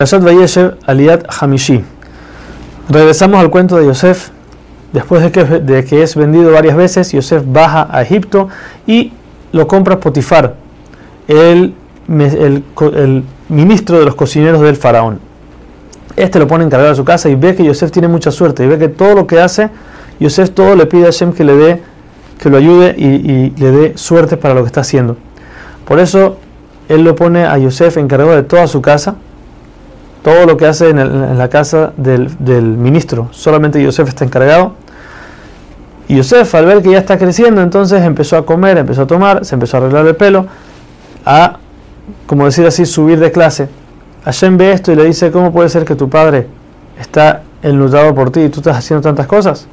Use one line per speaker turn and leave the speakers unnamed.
Aliyat Hamishi. Regresamos al cuento de Yosef. Después de que, es vendido varias veces, Yosef baja a Egipto y lo compra Potifar, el, el, ministro de los cocineros del faraón. Este lo pone encargado de su casa y ve que Yosef tiene mucha suerte y ve que todo lo que hace, Yosef todo le pide a Hashem que le dé, que lo ayude y, y le dé suerte para lo que está haciendo. Por eso él lo pone a Yosef encargado de toda su casa todo lo que hace en, el, en la casa del, ministro. Solamente Yosef está encargado. Y Yosef, al ver que ya está creciendo, entonces empezó a comer, empezó a tomar, se empezó a arreglar el pelo, a, como decir así, subir de clase. Hashem ve esto y le dice, ¿cómo puede ser que tu padre está enlutado por ti y tú estás haciendo tantas cosas?